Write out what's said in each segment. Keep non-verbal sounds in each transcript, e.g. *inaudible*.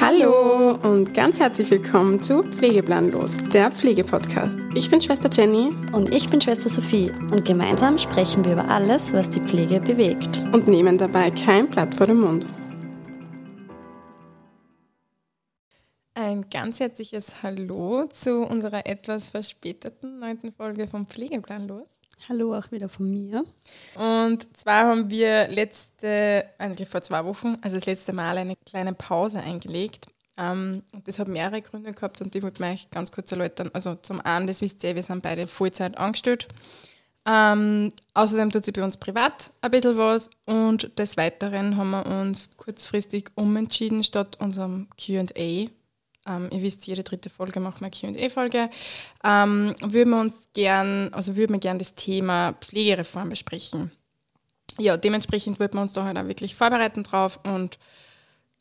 Hallo und ganz herzlich willkommen zu Pflegeplanlos, der Pflegepodcast. Ich bin Schwester Jenny Und ich bin Schwester Sophie und gemeinsam sprechen wir über alles, was die Pflege bewegt. und nehmen dabei kein Blatt vor den Mund. Ein ganz herzliches Hallo zu unserer etwas verspäteten neunten Folge von Pflegeplanlos. Hallo auch wieder von mir. Und zwar haben wir letzte, eigentlich vor zwei Wochen, also das letzte Mal eine kleine Pause eingelegt. Ähm, und das hat mehrere Gründe gehabt und die wollte ich euch ganz kurz erläutern. Also zum einen, das wisst ihr, wir sind beide Vollzeit angestellt. Ähm, außerdem tut sich bei uns privat ein bisschen was und des Weiteren haben wir uns kurzfristig umentschieden statt unserem Q&A. Ähm, ihr wisst, jede dritte Folge machen wir Q&A-Folge. Ähm, würden wir uns gern, also würden wir gern das Thema Pflegereform besprechen. Ja, dementsprechend wird man uns da halt auch wirklich vorbereiten drauf und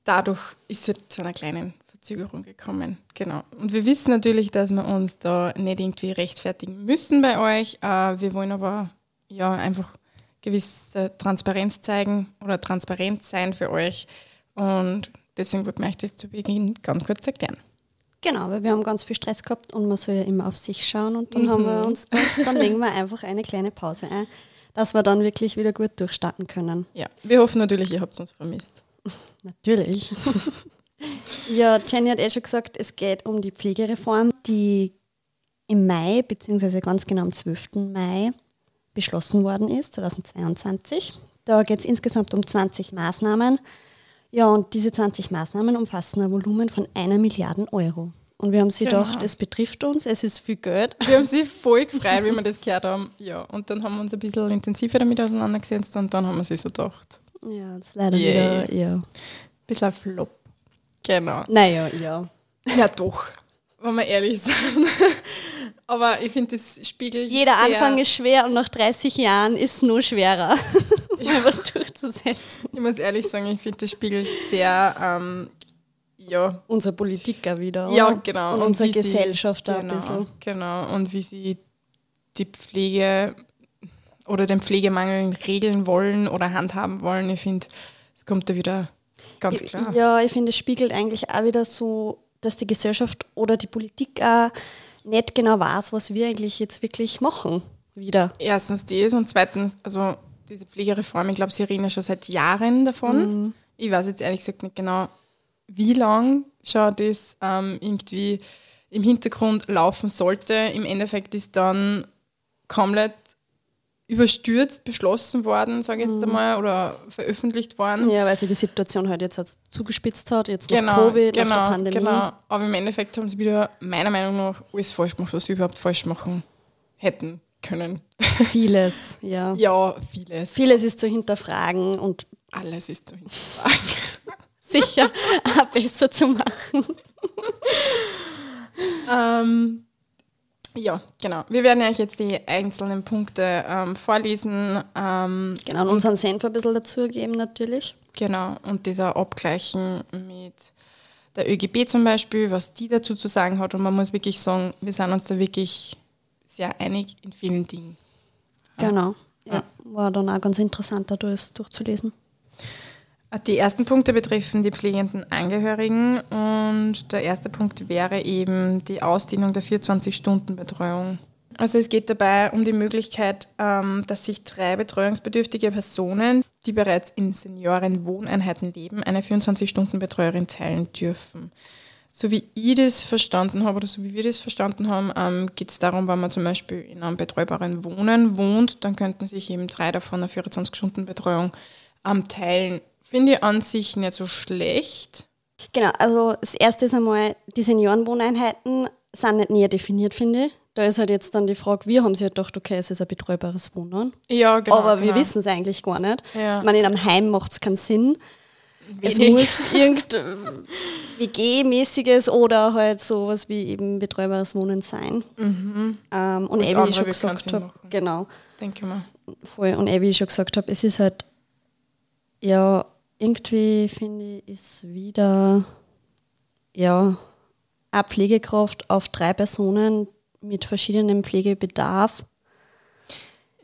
dadurch ist es halt zu einer kleinen Verzögerung gekommen. Genau. Und wir wissen natürlich, dass wir uns da nicht irgendwie rechtfertigen müssen bei euch. Äh, wir wollen aber ja einfach gewisse Transparenz zeigen oder transparent sein für euch. Und deswegen würde ich das zu Beginn ganz kurz erklären. Genau, weil wir haben ganz viel Stress gehabt und man soll ja immer auf sich schauen und dann haben wir uns gedacht, dann legen wir einfach eine kleine Pause ein, dass wir dann wirklich wieder gut durchstarten können. Ja, wir hoffen natürlich, ihr habt uns vermisst. *laughs* Natürlich. *laughs* ja, Jenny hat eh schon gesagt, es geht um die Pflegereform, die im Mai, beziehungsweise ganz genau am 12. Mai beschlossen worden ist, 2022. Da geht es insgesamt um 20 Maßnahmen. Ja, und diese 20 Maßnahmen umfassen ein Volumen von einer Milliarde Euro. Und wir haben sie Genau. gedacht, es betrifft uns, es ist viel Geld. Wir haben sie voll gefreut, wie wir das gehört haben. Ja, und dann haben wir uns ein bisschen intensiver damit auseinandergesetzt und dann haben wir sie so gedacht. Ja, das ist leider Yay. wieder, ja. Ein bisschen ein Flop. Genau. Naja, ja. Ja, doch, wenn wir ehrlich sind. Aber ich finde, das spiegelt. Jeder Anfang ist schwer und nach 30 Jahren ist es nur schwerer, *laughs* mal was durchzusetzen. Ich muss ehrlich sagen, ich finde, das spiegelt sehr. Ähm, ja, Unsere Politik auch wieder. ja, genau. Und, unsere wie sie- Gesellschaft auch genau, ein bisschen. Genau, und wie sie die Pflege oder den Pflegemangel regeln wollen oder handhaben wollen. Ich finde, es kommt da wieder ganz klar. Ja, ich finde, es spiegelt eigentlich auch wieder so, dass die Gesellschaft oder die Politik auch nicht genau weiß, was wir eigentlich jetzt wirklich machen. Wieder. Erstens das und zweitens, also diese Pflegereform, ich glaube, sie reden ja schon seit Jahren davon. Mhm. Ich weiß jetzt ehrlich gesagt nicht genau, wie lang schon das ähm, irgendwie im Hintergrund laufen sollte. Im Endeffekt ist dann komplett überstürzt beschlossen worden, sage ich jetzt einmal, oder veröffentlicht worden. Mhm. Ja, weil sich die Situation halt jetzt auch zugespitzt hat, jetzt nach Genau, Covid, nach genau, der Pandemie. genau. Aber im Endeffekt haben sie wieder meiner Meinung nach alles falsch gemacht, was sie überhaupt falsch machen hätten können. *laughs* Vieles, ja. ja, vieles. Vieles ist zu hinterfragen und Alles ist zu hinterfragen. *laughs* sicher besser zu machen. *laughs* ähm, ja, genau. Wir werden euch jetzt die einzelnen Punkte ähm, vorlesen. Ähm, Genau, und unseren Senf ein bisschen dazugeben natürlich. Genau, und dieser abgleichen mit der ÖGB zum Beispiel, was die dazu zu sagen hat. Und man muss wirklich sagen, wir sind uns da wirklich sehr einig in vielen Dingen. Genau. Ja, war dann auch ganz interessant, da durch, durchzulesen. Die ersten Punkte betreffen die pflegenden Angehörigen und der erste Punkt wäre eben die Ausdehnung der 24-Stunden-Betreuung. Also es geht dabei um die Möglichkeit, ähm, dass sich drei betreuungsbedürftige Personen, die bereits in Seniorenwohneinheiten leben, eine 24-Stunden-Betreuerin teilen dürfen. So wie ich das verstanden habe oder so wie wir das verstanden haben, ähm, geht es darum, wenn man zum Beispiel in einem betreubaren Wohnen wohnt, dann könnten sich eben drei davon eine 24-Stunden-Betreuung ähm, teilen. Finde ich an sich nicht so schlecht. Genau, also das erste ist einmal, die Seniorenwohneinheiten sind nicht näher definiert, finde ich. Da ist halt jetzt dann die Frage, wir haben sich halt gedacht, okay, es ist ein betreubares Wohnen. Ja, genau. aber wir genau. wissen es eigentlich gar nicht. Ja. Ich meine, in einem Heim macht es keinen Sinn. Es Wenig. muss *laughs* irgend WG-mäßiges oder halt sowas wie eben betreubares Wohnen sein. Ähm, und eh, wie andere ich schon gesagt habe, genau, denke mal. voll. Und eh, wie ich schon gesagt habe, es ist halt, ja, irgendwie finde ich, ist wieder, ja, eine Pflegekraft auf drei Personen mit verschiedenem Pflegebedarf.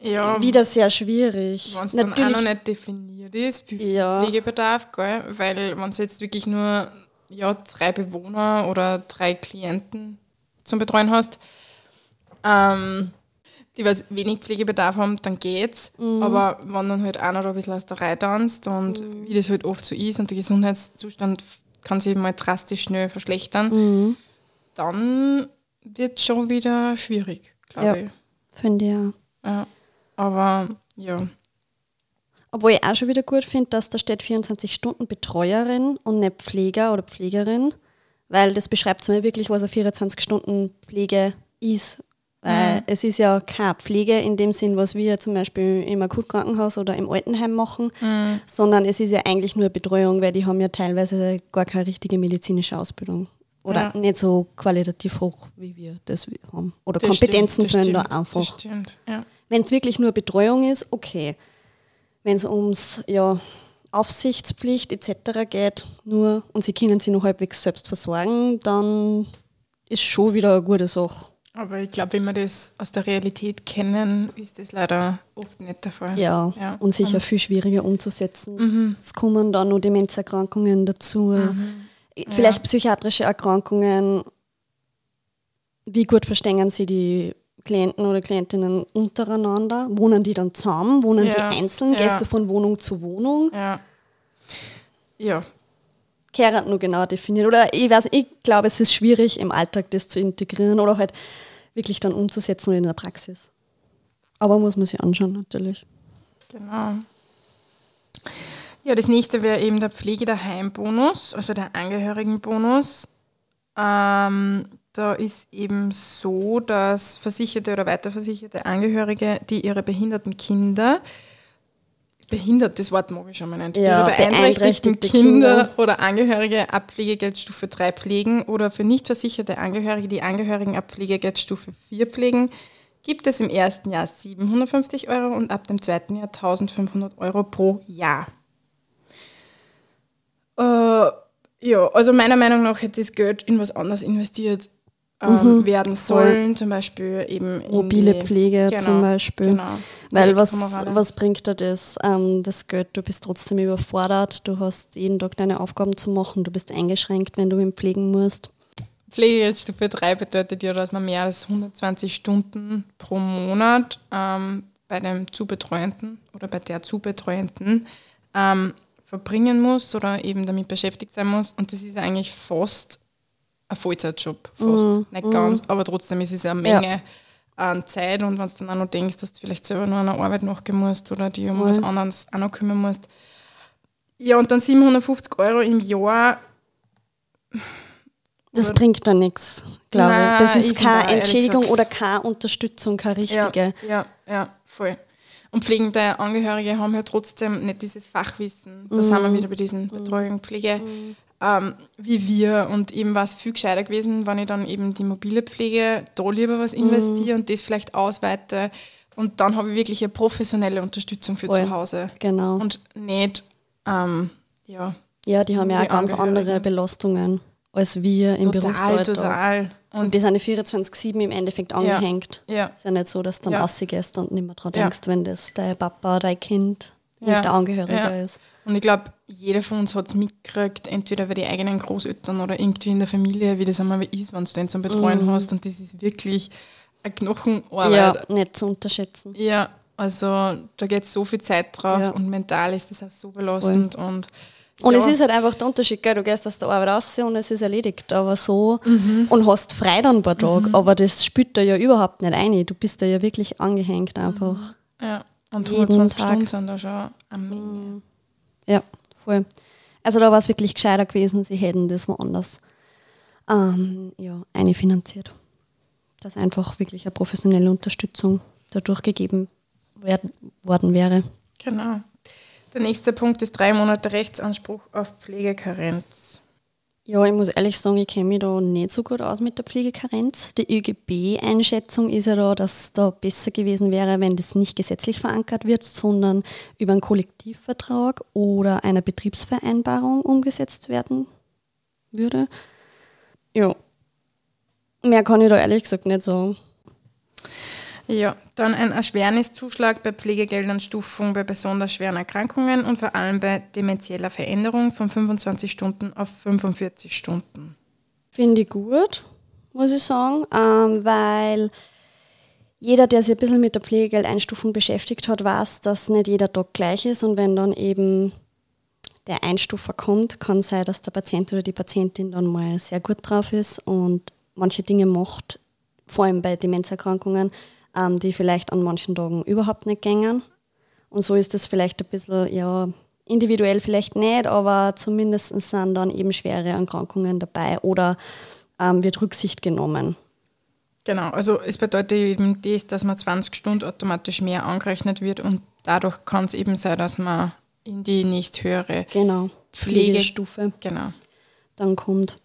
Ja, wieder sehr schwierig. wenn es dann auch noch nicht definiert ist, wie viel Ja. Pflegebedarf, gell? weil wenn es jetzt wirklich nur ja, drei Bewohner oder drei Klienten zum Betreuen hast, ähm, die was wenig Pflegebedarf haben, dann geht's. Mhm. Aber wenn dann halt einer da ein bisschen aus der Reihe tanzt und Mhm. wie das halt oft so ist und der Gesundheitszustand kann sich mal drastisch schnell verschlechtern, Mhm. dann wird es schon wieder schwierig, glaube Ja. ich. Finde ich auch. Ja. Aber ja. Obwohl ich auch schon wieder gut finde, dass da steht 24 Stunden Betreuerin und nicht Pfleger oder Pflegerin, weil das beschreibt mir wirklich, was eine 24 Stunden Pflege ist. Weil Mhm. es ist ja keine Pflege in dem Sinn, was wir zum Beispiel im Akutkrankenhaus oder im Altenheim machen, Mhm. sondern es ist ja eigentlich nur Betreuung, weil die haben ja teilweise gar keine richtige medizinische Ausbildung. Oder Ja. nicht so qualitativ hoch, wie wir das haben. Oder Das Kompetenzen stimmt, das fehlen da stimmt, Das einfach. stimmt, ja. Wenn es wirklich nur Betreuung ist, okay. Wenn es ums ja, Aufsichtspflicht etc. geht, nur und sie können sich noch halbwegs selbst versorgen, dann ist schon wieder eine gute Sache. Aber ich glaube, wenn wir das aus der Realität kennen, ist das leider oft nicht der Fall. Ja, Ja. und sicher viel schwieriger umzusetzen. Es kommen dann noch Demenzerkrankungen dazu, vielleicht psychiatrische Erkrankungen. Wie gut verstehen sie die Klienten oder Klientinnen untereinander? Wohnen die dann zusammen? Wohnen Ja, die einzeln? ja. Gehst du von Wohnung zu Wohnung? Ja. Ja, Kehrt nur genau definiert. Oder ich weiß, ich glaube, es ist schwierig im Alltag das zu integrieren oder halt wirklich dann umzusetzen und in der Praxis. Aber muss man sich anschauen natürlich. genau. Ja, das nächste wäre eben der Pflege der Heimbonus, also der Angehörigenbonus. Ähm, da ist eben so, dass versicherte oder weiterversicherte Angehörige, die ihre behinderten Kinder, behindert, das Wort mag ich schon mal nicht, Ja, ihre beeinträchtigten beeinträchtigte Kinder, Kinder. oder Angehörige ab Pflegegeldstufe 3 pflegen oder für nicht versicherte Angehörige die Angehörigen ab Pflegegeldstufe 4 pflegen, gibt es im ersten Jahr 750 Euro und ab dem zweiten Jahr 1500 Euro pro Jahr. Äh, ja, also meiner Meinung nach hätte das Geld in was anderes investiert ähm, werden sollen, zum Beispiel eben Mobile die- Pflege genau, zum Beispiel. Genau. Weil was, was bringt dir das, ähm, das Geld? Du bist trotzdem überfordert, du hast jeden Tag deine Aufgaben zu machen, du bist eingeschränkt, wenn du ihn pflegen musst. Pflegegeldstufe 3 bedeutet ja, dass man mehr als 120 Stunden pro Monat ähm, bei dem Zubetreuenden oder bei der Zubetreuenden ähm, verbringen muss oder eben damit beschäftigt sein muss. Und das ist eigentlich fast ein Vollzeitjob. Fast. Nicht ganz, aber trotzdem ist es eine Menge an Zeit. Und wenn du dann auch noch denkst, dass du vielleicht selber noch einer Arbeit nachgehen musst oder die um was anderes auch noch kümmern musst. Ja, und dann 750 Euro im Jahr Das Oder- bringt da nichts, glaube Nein, ich. Das ich ist auch, keine Entschädigung oder keine Unterstützung, keine richtige. Ja, ja, ja, voll. Und pflegende Angehörige haben ja trotzdem nicht dieses Fachwissen. Da sind wir wieder bei diesen Betreuung, Pflege, ähm, wie wir. Und eben war es viel gescheiter gewesen, wenn ich dann eben die mobile Pflege da lieber was investiere und das vielleicht ausweite. Und dann habe ich wirklich eine professionelle Unterstützung für Voll. zu Hause. Genau. Und nicht, ähm, ja, ja, die haben ja auch ganz andere. Belastungen als wir im total, Berufsalltag. total. Und Und die sind ja 24-7 im Endeffekt angehängt. ja, Ist ja nicht so, dass du dann Ja. rausgehst und nicht mehr dran Ja. denkst, wenn das dein Papa, dein Kind Ja. der Angehörige Ja. ist. Und ich glaube, jeder von uns hat es mitgekriegt, entweder bei den eigenen Großeltern oder irgendwie in der Familie, wie das einmal ist, wenn du den zum Betreuen hast. Und das ist wirklich eine Knochenarbeit. Ja, nicht zu unterschätzen. Ja, also da geht so viel Zeit drauf Ja. und mental ist das auch so belastend. Und, Und ja, es ist halt einfach der Unterschied, gell? du gehst aus der Arbeit raus und es ist erledigt, aber so Mhm. und hast frei dann ein paar Tage, aber das spürt da ja überhaupt nicht ein. Du bist da ja wirklich angehängt einfach. ja, und jeden 120 Tag. Stunden sind da schon eine Menge. Ja, voll. Also da war es wirklich gescheiter gewesen, sie hätten das woanders ähm, ja, eine finanziert. Dass einfach wirklich eine professionelle Unterstützung dadurch gegeben werden, worden wäre. Genau. Der nächste Punkt ist drei Monate Rechtsanspruch auf Pflegekarenz. Ja, ich muss ehrlich sagen, ich kenne mich da nicht so gut aus mit der Pflegekarenz. Die ÖGB-Einschätzung ist ja da, dass da besser gewesen wäre, wenn das nicht gesetzlich verankert wird, sondern über einen Kollektivvertrag oder einer Betriebsvereinbarung umgesetzt werden würde. Ja. Mehr kann ich da ehrlich gesagt nicht sagen. Ja, dann ein Erschwerniszuschlag bei Pflegegeldern-Stufung bei besonders schweren Erkrankungen und vor allem bei demenzieller Veränderung von 25 Stunden auf 45 Stunden. Finde ich gut, muss ich sagen, ähm, weil jeder, der sich ein bisschen mit der Pflegegeldeinstufung beschäftigt hat, weiß, dass nicht jeder Tag gleich ist und wenn dann eben der Einstufer kommt, kann sein, dass der Patient oder die Patientin dann mal sehr gut drauf ist und manche Dinge macht, vor allem bei Demenzerkrankungen, ähm, die vielleicht an manchen Tagen überhaupt nicht gängen. Und so ist das vielleicht ein bisschen, ja, individuell vielleicht nicht, aber zumindest sind dann eben schwere Erkrankungen dabei oder ähm, wird Rücksicht genommen. Genau, also es bedeutet eben das, dass man 20 Stunden automatisch mehr angerechnet wird und dadurch kann es eben sein, dass man in die nächsthöhere genau. Pflegestufe genau. dann kommt.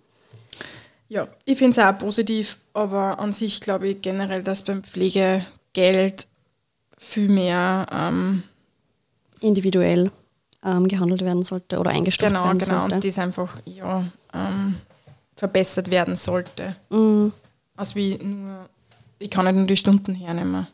Ja, ich finde es auch positiv, aber an sich glaube ich generell, dass beim Pflegegeld viel mehr ähm, individuell ähm, gehandelt werden sollte oder eingestuft genau, werden genau, sollte. Genau, und das einfach ja, ähm, verbessert werden sollte. Mhm. Also wie nur, ich kann nicht nur die Stunden hernehmen.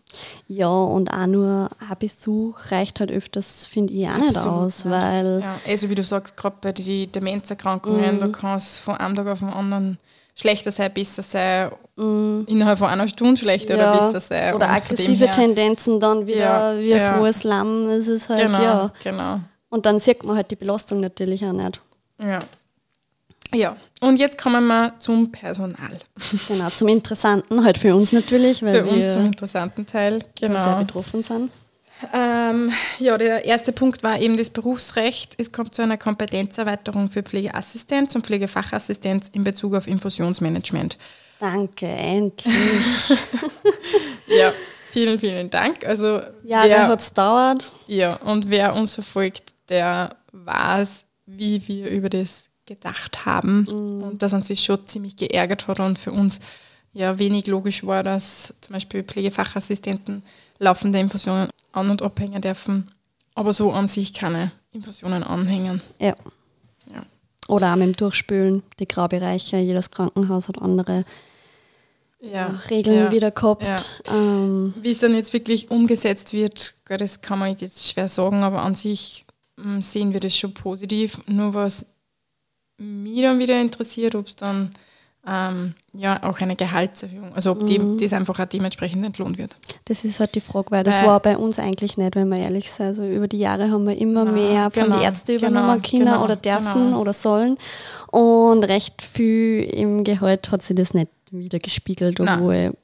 Ja, und auch nur ein Besuch reicht halt öfters, finde ich, auch nicht aus, nicht. weil... Ja, also wie du sagst, gerade bei den Demenzerkrankungen, mhm. da kann es von einem Tag auf den anderen schlechter sein, besser sein, mm. innerhalb von einer Stunde schlechter ja. oder besser sein. Oder aggressive Tendenzen dann wieder ja, wie ein ja. frohes Lamm. Es ist halt, genau, ja. Genau. Und dann sieht man halt die Belastung natürlich auch nicht. Ja. Ja, und jetzt kommen wir zum Personal. Genau, zum Interessanten, halt für uns natürlich, weil für uns zum interessanten Teil, genau. sehr betroffen sind. Ähm, ja, der erste Punkt war eben das Berufsrecht. Es kommt zu einer Kompetenzerweiterung für Pflegeassistenz und Pflegefachassistenz in Bezug auf Infusionsmanagement. Danke, endlich. *laughs* ja, vielen, vielen Dank. Also, ja, wer hat es dauert. Ja, und wer uns verfolgt, der weiß, wie wir über das gedacht haben mhm. und dass uns das schon ziemlich geärgert hat und für uns ja wenig logisch war, dass zum Beispiel Pflegefachassistenten laufende Infusionen an- und abhängen dürfen, aber so an sich keine Infusionen anhängen. Ja. ja. Oder auch mit dem Durchspülen, die Graubereiche, jedes Krankenhaus hat andere ja, Regeln ja, wieder gehabt. Ja. Ähm. Wie es dann jetzt wirklich umgesetzt wird, das kann man jetzt schwer sagen, aber an sich mm, sehen wir das schon positiv. Nur was mich dann wieder interessiert, ob es dann ähm, ja auch eine Gehaltserhöhung, also ob mhm. die, das einfach auch dementsprechend entlohnt wird. Das ist halt die Frage, weil das weil, war bei uns eigentlich nicht, wenn wir ehrlich sind. Also über die Jahre haben wir immer na, mehr von genau, den Ärzten übernommen genau, können genau, oder dürfen genau. oder sollen. Und recht viel im Gehalt hat sich das nicht wieder gespiegelt, obwohl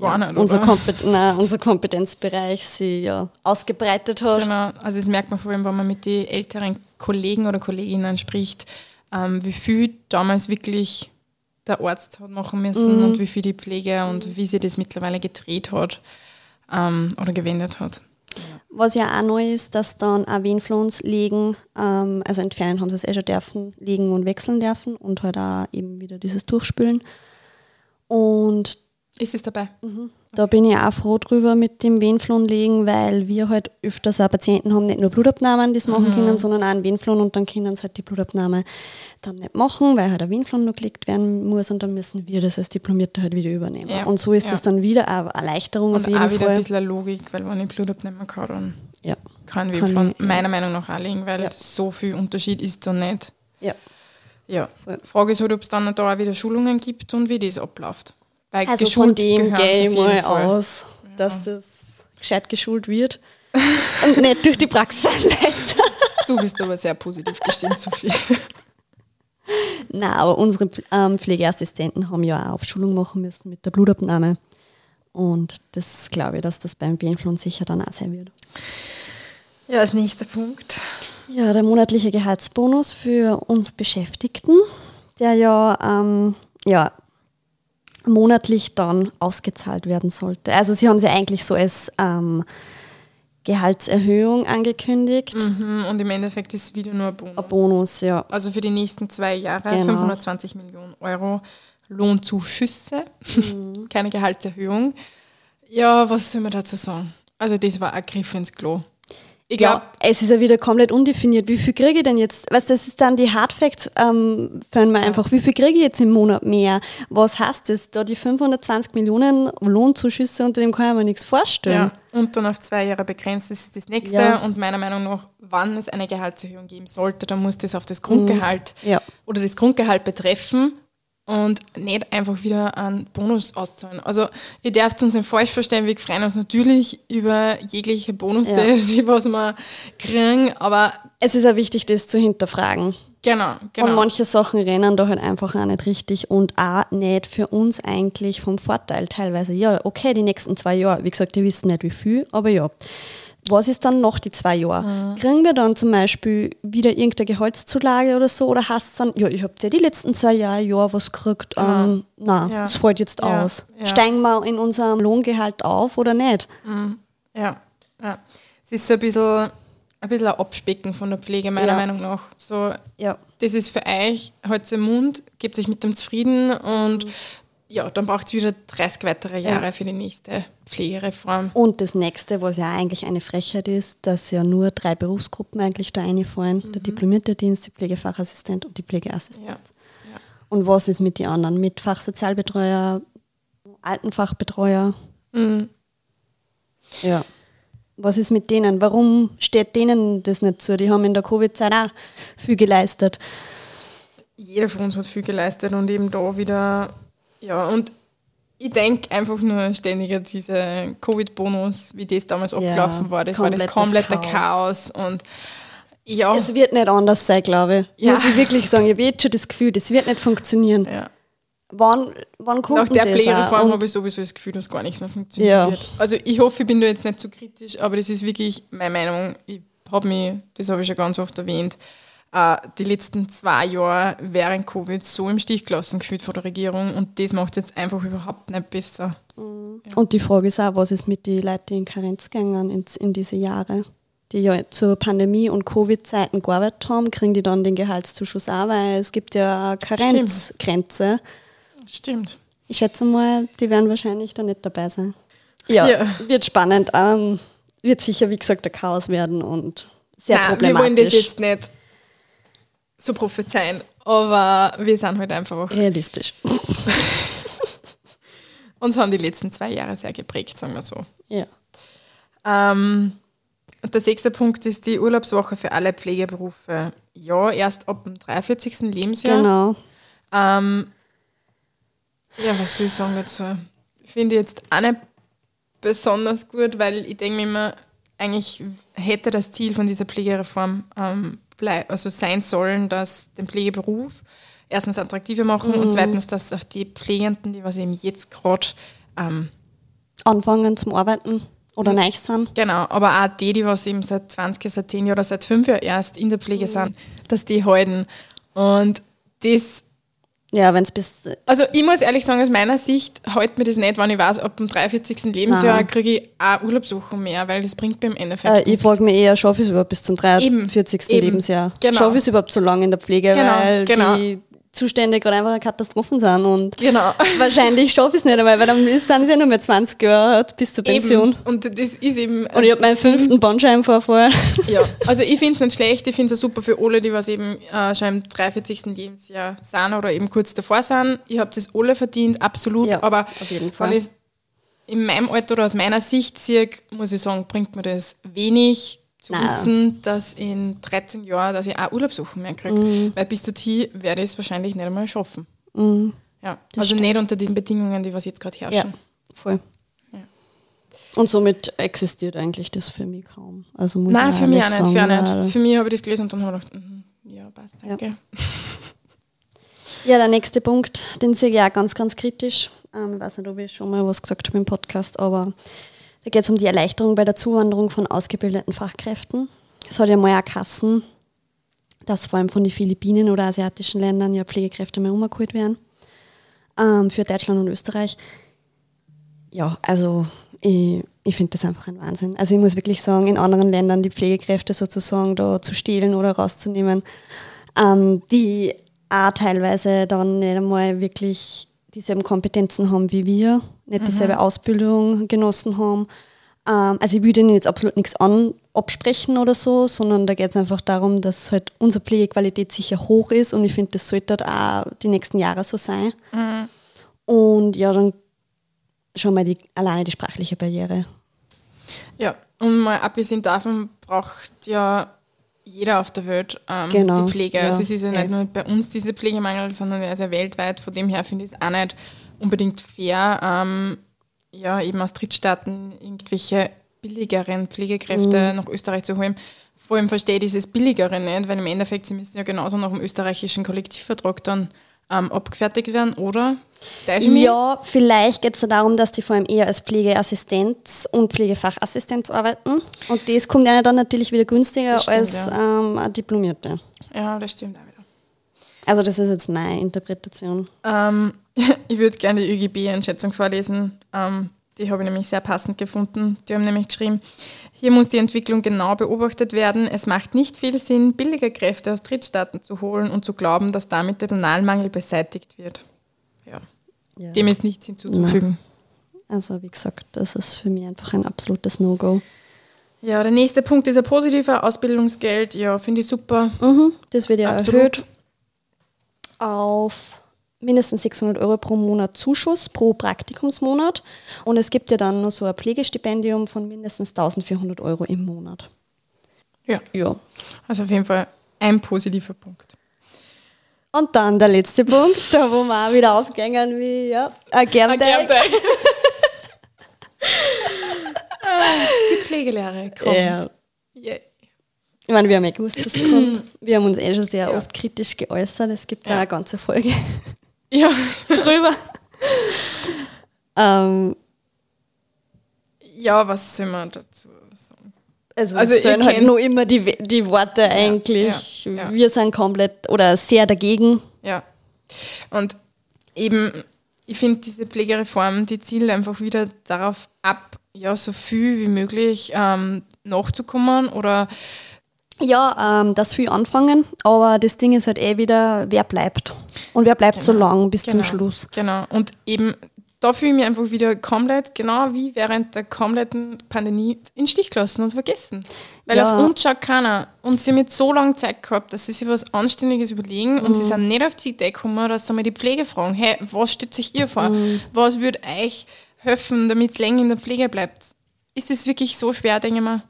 ja, nicht, unser, Kompet nein, unser Kompetenzbereich sich ja ausgebreitet hat. Genau, also das merkt man vor allem, wenn man mit den älteren Kollegen oder Kolleginnen spricht, ähm, wie viel damals wirklich der Arzt hat machen müssen mhm. und wie viel die Pflege und wie sie das mittlerweile gedreht hat ähm, oder gewendet hat. Was ja auch neu ist, dass dann auch Venflons legen, ähm, also entfernen haben sie es eh schon dürfen, legen und wechseln dürfen und halt auch eben wieder dieses Durchspülen. Und ist es dabei? Mhm. Da bin ich auch froh drüber mit dem Venflon legen, weil wir halt öfters auch Patienten haben, nicht nur Blutabnahmen, die es machen mhm. können, sondern auch einen Venflon und dann können sie halt die Blutabnahme dann nicht machen, weil halt ein Venflon noch gelegt werden muss und dann müssen wir das als Diplomierte halt wieder übernehmen. Ja. Und so ist ja. das dann wieder eine Erleichterung und auf jeden auch wieder Fall. ein bisschen Logik, weil wenn ich Blut abnehmen kann, dann ja. kann von meiner Meinung nach auch legen, weil so viel Unterschied ist da nicht. Ja. Ja. Frage ist halt, ob es dann da auch wieder Schulungen gibt und wie das abläuft. Weil also von dem gehe ich mal aus, ja. dass das gescheit geschult wird *laughs* und nicht durch die Praxis. *laughs* Du bist aber sehr positiv gestimmt, Sophie. *laughs* Nein, aber unsere ähm, Pflegeassistenten haben ja auch auf Schulung machen müssen mit der Blutabnahme. Und das glaube ich, dass das beim Bienenflon sicher dann auch sein wird. Ja, als nächster Punkt. Ja, der monatliche Gehaltsbonus für uns Beschäftigten, der ja, ähm, ja monatlich dann ausgezahlt werden sollte. Also sie haben sie eigentlich so als ähm, Gehaltserhöhung angekündigt. Mhm, und im Endeffekt ist es wieder nur ein Bonus. Ein Bonus, ja. Also für die nächsten zwei Jahre genau. 520 Millionen Euro Lohnzuschüsse, mhm. *laughs* keine Gehaltserhöhung. Ja, was soll man dazu sagen? Also das war ein Griff ins Klo. Ich Ja, glaube, es ist ja wieder komplett undefiniert. Wie viel kriege ich denn jetzt? Du, das ist dann die Hard Facts ähm, für wir einfach. Wie viel kriege ich jetzt im Monat mehr? Was heißt das? Da die 520 Millionen Lohnzuschüsse, unter dem kann ich mir nichts vorstellen. ja, und dann auf zwei Jahre begrenzt das ist das nächste. Ja. Und meiner Meinung nach, wann es eine Gehaltserhöhung geben sollte, dann muss das auf das Grundgehalt Mhm. Ja. oder das Grundgehalt betreffen und nicht einfach wieder einen Bonus auszahlen. Also ihr dürft uns nicht falsch verstehen, wir freuen uns natürlich über jegliche Bonusse, Ja. *laughs* die was wir kriegen, aber Es ist ja wichtig, das zu hinterfragen. genau, genau. Und manche Sachen rennen da halt einfach auch nicht richtig und auch nicht für uns eigentlich vom Vorteil teilweise. Ja, okay, die nächsten zwei Jahre, wie gesagt, die wissen nicht wie viel, aber ja. Was ist dann noch die zwei Jahre? Mhm. Kriegen wir dann zum Beispiel wieder irgendeine Gehaltszulage oder so? Oder heißt es dann, ja, ich habe ja die letzten zwei Jahre Jahr was gekriegt, ähm, na, Ja. das fällt jetzt Ja, aus. ja. Steigen wir in unserem Lohngehalt auf oder nicht? Ja, ja. Es ist so ein bisschen, ein bisschen ein Abspecken von der Pflege, meiner. Meinung nach. So, Ja. das ist für euch, halt im Mund, gebt euch mit dem zufrieden und ja, dann braucht es wieder 30 weitere Jahre für die nächste Pflegereform. Und das nächste, was ja eigentlich eine Frechheit ist, dass ja nur drei Berufsgruppen eigentlich da reinfallen. Mhm. Der diplomierte Dienst, die Pflegefachassistent und die Pflegeassistent. Ja. Und was ist mit den anderen? Mit Fachsozialbetreuer, Altenfachbetreuer? Mhm. Ja. Was ist mit denen? Warum steht denen das nicht zu? Die haben in der Covid-Zeit auch viel geleistet. Jeder von uns hat viel geleistet und eben da wieder, ja, und ich denke einfach nur ständig an diese Covid-Bonus, wie das damals abgelaufen war. Das war das komplette Chaos. Und ja, Es wird nicht anders sein, glaube ich. Ja. Muss ich wirklich sagen. Ich habe jetzt schon das Gefühl, das wird nicht funktionieren. ja. Wann, wann kommt Nach der? Pflegereform habe ich sowieso das Gefühl, dass gar nichts mehr funktionieren Ja. wird. Also ich hoffe, ich bin da jetzt nicht zu kritisch, aber das ist wirklich meine Meinung. Ich habe mich, das habe ich schon ganz oft erwähnt, äh, die letzten zwei Jahre während Covid so im Stich gelassen gefühlt von der Regierung und das macht es jetzt einfach überhaupt nicht besser. Und die Frage ist auch, was ist mit den Leuten, die in Karenz gegangen in, in diese Jahre? Die ja zur Pandemie- und Covid-Zeiten gearbeitet haben, kriegen die dann den Gehaltszuschuss auch, weil es gibt ja eine Karenzgrenze. Stimmt. Ich schätze mal, die werden wahrscheinlich da nicht dabei sein. Ja, Ja. wird spannend. Ähm, wird sicher, wie gesagt, ein Chaos werden und sehr Nein, wir problematisch. wollen das jetzt nicht so prophezeien, aber wir sind halt einfach auch, Realistisch. *laughs* uns haben die letzten zwei Jahre sehr geprägt, sagen wir so. Ja. Ähm, und der sechste Punkt ist die Urlaubswoche für alle Pflegeberufe. Ja, erst ab dem 43. Lebensjahr. Genau. Ähm, ja, was soll ich sagen dazu? Finde ich jetzt auch nicht besonders gut, weil ich denke mir immer, eigentlich hätte das Ziel von dieser Pflegereform ähm, blei- also sein sollen, dass den Pflegeberuf erstens attraktiver machen und zweitens, dass auch die Pflegenden, die was eben jetzt gerade ähm, Anfangen zum Arbeiten oder neu sind. Genau, aber auch die, die was eben seit 20, seit 10 Jahren oder seit 5 Jahren erst in der Pflege sind, dass die halten. Und das, Ja, wenn es bis also ich muss ehrlich sagen, aus meiner Sicht hält mir das nicht, wenn ich weiß, ab dem 43. Lebensjahr kriege ich auch Urlaubswochen mehr, weil das bringt mir im Endeffekt Äh, ich frage mich eher, schaffe ich es überhaupt bis zum 43. Eben, eben. Lebensjahr? Genau. Schaffe ich es überhaupt so lange in der Pflege, Genau, weil genau. die Zustände gerade einfach eine Katastrophen sind und Genau. *laughs* wahrscheinlich schaffe ich es nicht einmal, weil dann sind es ja nur mehr 20 Jahre bis zur Pension. Eben. Und das ist eben. Und ich habe meinen fünften Bandscheibenvorfall. Ja, also ich finde es nicht schlecht, ich finde es super für alle, die was eben äh, schon im 43. Lebensjahr sind oder eben kurz davor sind. Ich habe das alle verdient, absolut, Ja, aber auf jeden Fall. wenn ich in meinem Alter oder aus meiner Sicht sehe, muss ich sagen, bringt mir das wenig zu Nein. wissen, dass in 13 Jahren, dass ich auch Urlaubswochen mehr kriege. Mhm. Weil bis dorthin werde ich es wahrscheinlich nicht einmal schaffen. Ja, also nicht unter diesen Bedingungen, die was jetzt gerade Ja, herrschen. voll. Ja. Und somit existiert eigentlich das für mich kaum. Also muss Nein, ich für mich auch nicht, für, auch nicht. für mich habe ich das gelesen und dann habe ich gedacht, mhm, ja, passt, danke. *laughs* Ja, der nächste Punkt, den sehe ich auch ganz, ganz kritisch. Ähm, ich weiß nicht, ob ich schon mal was gesagt habe im Podcast, aber da geht es um die Erleichterung bei der Zuwanderung von ausgebildeten Fachkräften. Es hat ja mal auch Kassen, dass vor allem von den Philippinen oder asiatischen Ländern ja Pflegekräfte mehr umgeholt werden. Ähm, für Deutschland und Österreich. Ja, also ich, ich finde das einfach ein Wahnsinn. Also ich muss wirklich sagen, in anderen Ländern die Pflegekräfte sozusagen da zu stehlen oder rauszunehmen, ähm, die auch teilweise dann nicht einmal wirklich dieselben Kompetenzen haben wie wir, nicht dieselbe Ausbildung genossen haben. Ähm, also ich würde ihnen jetzt absolut nichts an, absprechen oder so, sondern da geht es einfach darum, dass halt unsere Pflegequalität sicher hoch ist und ich finde, das sollte halt auch die nächsten Jahre so sein. Mhm. Und ja, dann schon mal die, alleine die sprachliche Barriere. Ja, und mal abgesehen davon braucht ja jeder auf der Welt ähm, Genau, die Pflege. ja. Also es ist ja nicht Ja. nur bei uns dieser Pflegemangel, sondern er ist ja weltweit. Von dem her finde ich es auch nicht unbedingt fair, ähm, ja, eben aus Drittstaaten irgendwelche billigeren Pflegekräfte Mhm. nach Österreich zu holen. Vor allem verstehe ich dieses Billigere nicht, weil im Endeffekt sie müssen ja genauso nach dem österreichischen Kollektivvertrag dann ähm, abgefertigt werden, oder? Ja, vielleicht geht es darum, dass die vor allem eher als Pflegeassistenz und Pflegefachassistenz arbeiten. Und das kommt ja dann natürlich wieder günstiger stimmt, als ähm, eine Diplomierte. ja, das stimmt auch wieder. Also das ist jetzt meine Interpretation. Ähm, *laughs* ich würde gerne die ÖGB-Einschätzung vorlesen. Ähm, die habe ich nämlich sehr passend gefunden. Die haben nämlich geschrieben, hier muss die Entwicklung genau beobachtet werden. Es macht nicht viel Sinn, billige Kräfte aus Drittstaaten zu holen und zu glauben, dass damit der Personalmangel beseitigt wird. Ja. Ja. Dem ist nichts hinzuzufügen. Also wie gesagt, das ist für mich einfach ein absolutes No-Go. Ja, der nächste Punkt ist ein positiver Ausbildungsgeld. Ja, finde ich super. Mhm, das wird ja Absolut. erhöht auf mindestens 600 Euro pro Monat Zuschuss pro Praktikumsmonat. Und es gibt ja dann noch so ein Pflegestipendium von mindestens 1400 Euro im Monat. Ja, Ja. also auf jeden Fall ein positiver Punkt. Und dann der letzte Punkt, da wo wir auch wieder aufgängen wie ja, ein Germteig. *laughs* Die Pflegelehre kommt. Ja. Yay. Ich meine, wir haben ja gewusst, dass es kommt. Wir haben uns eh schon sehr Ja. oft kritisch geäußert. Es gibt da Ja. eine ganze Folge Ja. *laughs* drüber. ähm, ja, was soll man dazu sagen? Also, Also ihr fehlen halt nur immer die, die Worte eigentlich. ja, ja. Wir sind komplett oder sehr dagegen. Ja. Und eben, ich finde diese Pflegereform, die zielt einfach wieder darauf ab, ja, so viel wie möglich ähm, nachzukommen oder Ja, ähm, das viel anfangen, aber das Ding ist halt eh wieder, wer bleibt. Und wer bleibt so Genau. lang bis genau, zum Schluss. Genau. Und eben, da fühle ich mich einfach wieder komplett, genau wie während der kompletten Pandemie, in den Stich gelassen und vergessen. Weil Ja. auf uns schaut keiner. Und sie haben jetzt so lange Zeit gehabt, dass sie sich was Anständiges überlegen und Mhm. sie sind nicht auf die Idee gekommen, dass sie mal die Pflege fragen, hey, was stellt sich ihr vor? Mhm. Was würde euch helfen, damit es länger in der Pflege bleibt? Ist das wirklich so schwer, denke ich mal?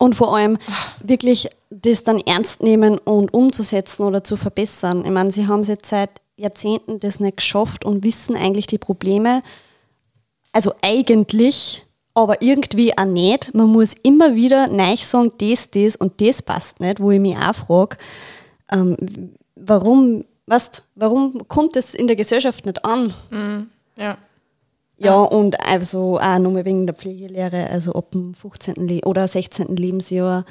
Und vor allem wirklich das dann ernst nehmen und umzusetzen oder zu verbessern. Ich meine, sie haben es jetzt seit Jahrzehnten das nicht geschafft und wissen eigentlich die Probleme. Also eigentlich, aber irgendwie auch nicht. Man muss immer wieder neu sagen, das, das und das passt nicht, wo ich mich auch frage, ähm, warum, weißt, warum kommt das in der Gesellschaft nicht an? Ja. Ja, und also auch nochmal wegen der Pflegelehre, also ab dem 15. Le oder 16. Lebensjahr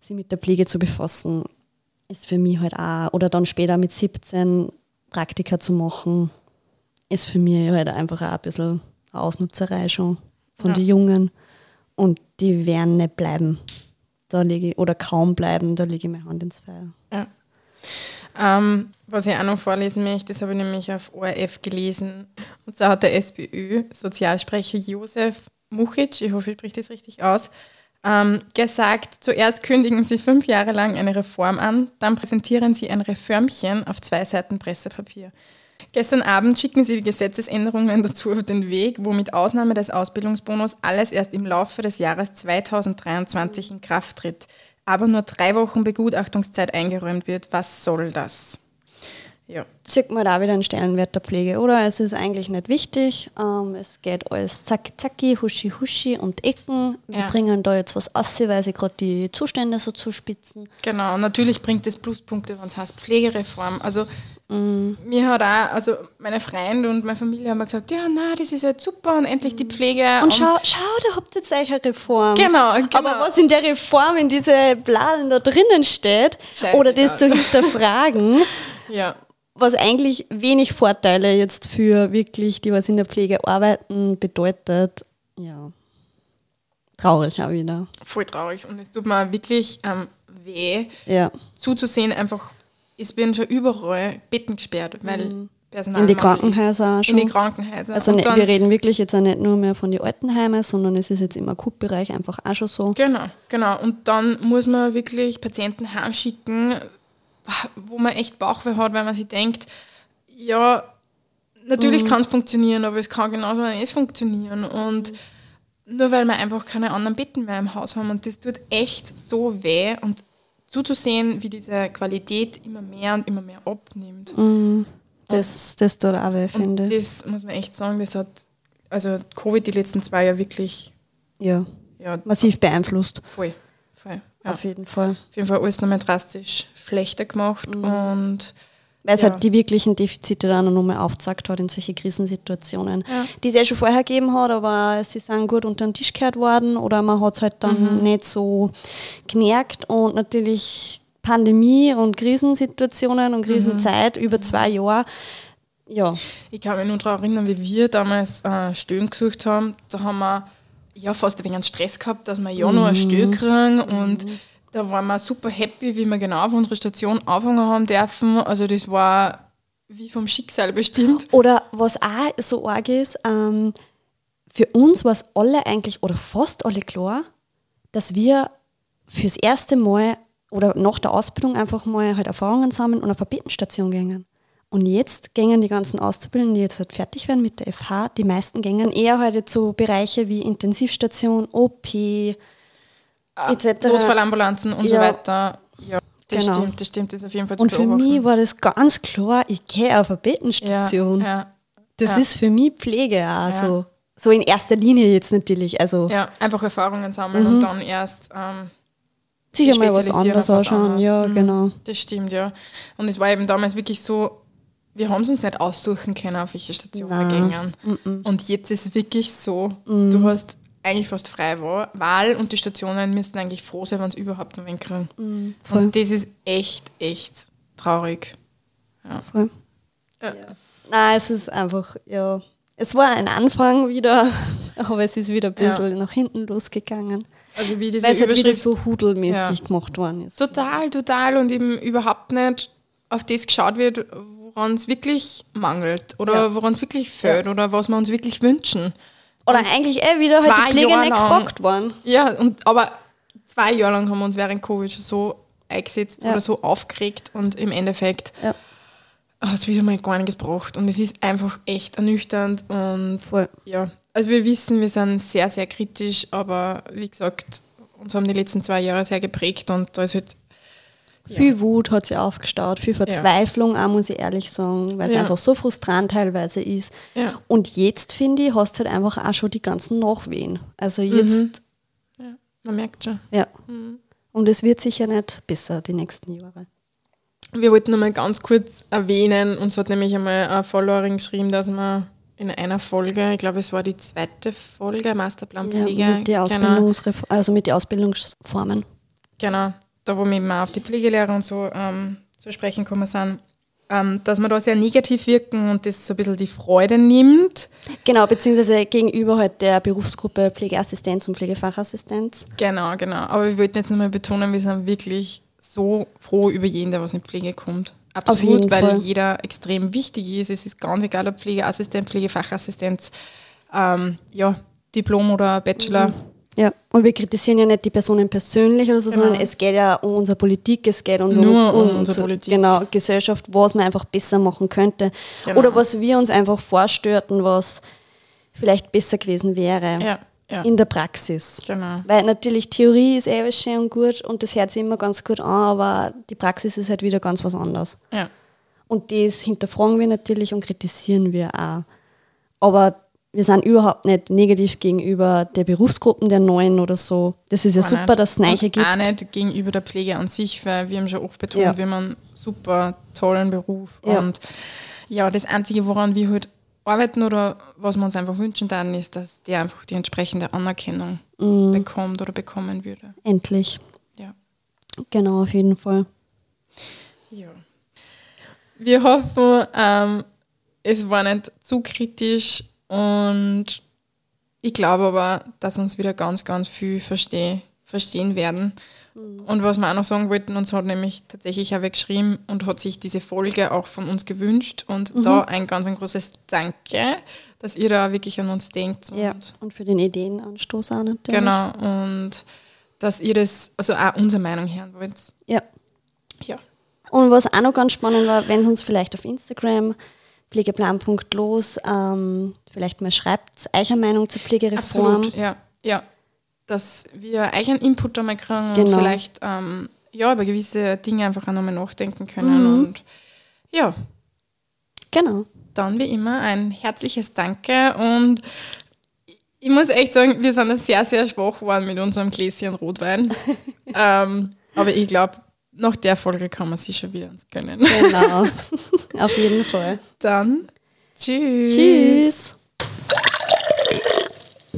sich mit der Pflege zu befassen, ist für mich halt auch, oder dann später mit 17 Praktika zu machen, ist für mich halt einfach auch ein bisschen eine Ausnutzerei schon von Ja. den Jungen. Und die werden nicht bleiben. Da lege ich, oder kaum bleiben, da lege ich meine Hand ins Feuer. Ja. Ähm, was ich auch noch vorlesen möchte, das habe ich nämlich auf ORF gelesen. Und zwar hat der SPÖ-Sozialsprecher Josef Muchic, ich hoffe, ich spreche das richtig aus, ähm, gesagt, zuerst kündigen Sie fünf Jahre lang eine Reform an, dann präsentieren Sie ein Reformchen auf zwei Seiten Pressepapier. Gestern Abend schicken Sie die Gesetzesänderungen dazu auf den Weg, wo mit Ausnahme des Ausbildungsbonus alles erst im Laufe des Jahres 2023 in Kraft tritt, aber nur drei Wochen Begutachtungszeit eingeräumt wird. Was soll das? Ja, sieht man da wieder einen Stellenwert der Pflege, oder? Es ist eigentlich nicht wichtig. Ähm, es geht alles zacki zacki, huschi huschi und Ecken. Wir Ja. bringen da jetzt was aus, weil sie gerade die Zustände so zuspitzen. genau. Und natürlich bringt es Pluspunkte, wenn es heißt Pflegereform. Also mir hat auch, also meine Freunde und meine Familie haben mir gesagt, ja, na, das ist halt super und endlich die Pflege. Und schau, schau, da habt ihr jetzt euch eine Reform. Genau, genau. Aber was in der Reform, in diese Bladen da drinnen steht, Scheißegal. oder das zu hinterfragen, *laughs* Ja, was eigentlich wenig Vorteile jetzt für wirklich, die was in der Pflege arbeiten, bedeutet, ja, traurig auch wieder. voll traurig. Und es tut mir wirklich ähm, weh, Ja. zuzusehen, einfach, es werden schon überall Betten gesperrt, weil Personal In die Krankenhäuser auch schon. In die Krankenhäuser. Also dann- wir reden wirklich jetzt auch nicht nur mehr von den Altenheimen, sondern es ist jetzt im Akutbereich einfach auch schon so. Genau, genau. Und dann muss man wirklich Patienten heimschicken, wo man echt Bauchweh hat, weil man sich denkt, ja, natürlich kann es funktionieren, aber es kann genauso nicht funktionieren. Und nur weil wir einfach keine anderen Betten mehr im Haus haben. Und das tut echt so weh. Und zuzusehen, wie diese Qualität immer mehr und immer mehr abnimmt. Das, das tut auch weh, finde ich. das muss man echt sagen, das hat, also Covid die letzten zwei Jahre wirklich, Ja, ja, massiv beeinflusst. voll, voll. Ja. Auf jeden Fall. auf jeden Fall alles nochmal drastisch schlechter gemacht und Weil es Ja. halt die wirklichen Defizite dann noch mal aufgezeigt hat in solche Krisensituationen, Ja. die es ja schon vorher gegeben hat, aber sie sind gut unter den Tisch gekehrt worden oder man hat es halt dann Mhm. nicht so gemerkt und natürlich Pandemie und Krisensituationen Mhm. und Krisenzeit über zwei Jahre, ja, ich kann mich nur daran erinnern, wie wir damals äh, Stellen gesucht haben. Da haben wir ja fast ein wenig Stress gehabt, dass wir ja noch eine Stelle kriegen und da waren wir super happy, wie wir genau auf unsere Station anfangen haben dürfen. Also das war wie vom Schicksal bestimmt. Oder was auch so arg ist, ähm, für uns war es alle eigentlich, oder fast alle klar, dass wir fürs erste Mal oder nach der Ausbildung einfach mal halt Erfahrungen sammeln und auf eine Bettenstation gehen. Und jetzt gingen die ganzen Auszubildenden, die jetzt halt fertig werden mit der FH, die meisten gingen eher heute zu Bereiche wie Intensivstation, OP, etc. Notfallambulanzen und so Ja. weiter. Ja, das Genau. stimmt, das stimmt, das ist auf jeden Fall zu Und für mich war das ganz klar, ich gehe auf eine Bettenstation. ja, ja, Das ist für mich Pflege Ja. so. So in erster Linie jetzt natürlich. Also ja, einfach Erfahrungen sammeln und dann erst ähm, sicher mal was spezialisieren anderes anderes. Ja, Mhm. genau. Das stimmt, ja. Und es war eben damals wirklich so, wir haben es uns nicht aussuchen können, auf welche Station wir Nein. gingen. Und jetzt ist es wirklich so, du hast eigentlich fast freie Wa- Wahl und die Stationen müssten eigentlich froh sein, wenn sie überhaupt noch wen kriegen. voll. Und das ist echt, echt traurig. Voll. Ja. Nein, es ist einfach, ja. Es war ein Anfang wieder, *laughs* aber es ist wieder ein Ja. bisschen nach hinten losgegangen. Also wie diese Weil es halt wieder so hudelmäßig Ja. gemacht worden ist. Total, total und eben überhaupt nicht auf das geschaut wird, woran es wirklich mangelt oder Ja. woran es wirklich fehlt oder was wir uns wirklich wünschen. Oder eigentlich eh wieder halt Zwei die Pflege nicht lang. gefragt worden. Ja, und, aber zwei Jahre lang haben wir uns während Covid schon so eingesetzt Ja. oder so aufgeregt und im Endeffekt Ja. hat es wieder mal gar nichts gebracht und es ist einfach echt ernüchternd und Voll. ja, also wir wissen, wir sind sehr, sehr kritisch, aber wie gesagt, uns haben die letzten zwei Jahre sehr geprägt und da ist halt Viel Wut hat sie aufgestaut, viel Verzweiflung auch, muss ich ehrlich sagen, weil es Ja. einfach so frustrant teilweise ist. Ja. Und jetzt, finde ich, hast du halt einfach auch schon die ganzen Nachwehen. Also Mhm. jetzt, ja, man merkt schon. ja. Und es wird sicher nicht besser die nächsten Jahre. Wir wollten noch mal ganz kurz erwähnen, uns hat nämlich einmal eine Followerin geschrieben, dass wir in einer Folge, ich glaube es war die zweite Folge, Masterplanpflege, Ja, mit die genau, Ausbildungsref also mit den Ausbildungsformen. genau, da wo wir eben auf die Pflegelehre und so ähm, zu sprechen gekommen sind, ähm, dass wir da sehr negativ wirken und das so ein bisschen die Freude nimmt. Genau, beziehungsweise gegenüber halt der Berufsgruppe Pflegeassistenz und Pflegefachassistenz. Genau, genau. Aber wir wollten jetzt nochmal betonen, wir sind wirklich so froh über jeden, der was in Pflege kommt. Absolut, weil Fall. jeder extrem wichtig ist. Es ist ganz egal, ob Pflegeassistent, Pflegefachassistenz, ähm, ja, Diplom oder Bachelor. Ja, und wir kritisieren ja nicht die Personen persönlich oder so, Genau. sondern es geht ja um unsere Politik, es geht uns Nur um um unsere Politik. Genau, Gesellschaft, was man einfach besser machen könnte. Genau. Oder was wir uns einfach vorstörten, was vielleicht besser gewesen wäre Ja, ja, in der Praxis. genau. Weil natürlich Theorie ist eh schön und gut und das hört sich immer ganz gut an, aber die Praxis ist halt wieder ganz was anderes. Ja, Und das hinterfragen wir natürlich und kritisieren wir auch. Aber wir sind überhaupt nicht negativ gegenüber der Berufsgruppen der Neuen oder so. Das ist ja Gar super, nicht. dass es Und gibt. Auch nicht gegenüber der Pflege an sich, weil wir haben schon oft betont, Ja. wir haben einen super tollen Beruf. Ja. Und ja, das Einzige, woran wir halt arbeiten oder was wir uns einfach wünschen dann, ist, dass der einfach die entsprechende Anerkennung Mhm. bekommt oder bekommen würde. Endlich. Ja. Genau, auf jeden Fall. Ja. Wir hoffen, ähm, es war nicht zu kritisch und ich glaube aber, dass uns wieder ganz, ganz viel verstehen verstehen werden. Und was wir auch noch sagen wollten, uns hat nämlich tatsächlich auch geschrieben und hat sich diese Folge auch von uns gewünscht. Und da ein ganz ein großes Danke, dass ihr da wirklich an uns denkt. Und Ja, und für den Ideenanstoß auch natürlich. Genau. Und dass ihr das, also auch unsere Meinung hören wollt. Ja. Ja. Und was auch noch ganz spannend war, wenn es uns vielleicht auf Instagram pflegeplan.los ähm, vielleicht mal schreibt, eure Meinung zur Pflegereform. Absolut, ja. ja. Dass wir euch einen Input einmal kriegen und Genau. vielleicht ähm, ja, über gewisse Dinge einfach auch nochmal nachdenken können. Mhm. Und ja, Genau. dann wie immer ein herzliches Danke und ich muss echt sagen, wir sind da sehr, sehr schwach geworden mit unserem Gläschen Rotwein. *laughs* ähm, aber ich glaube, nach der Folge kann man sich schon wieder ins gönnen. Genau. *laughs* auf jeden Fall. Dann tschüss. Tschüss.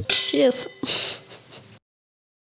Cheers.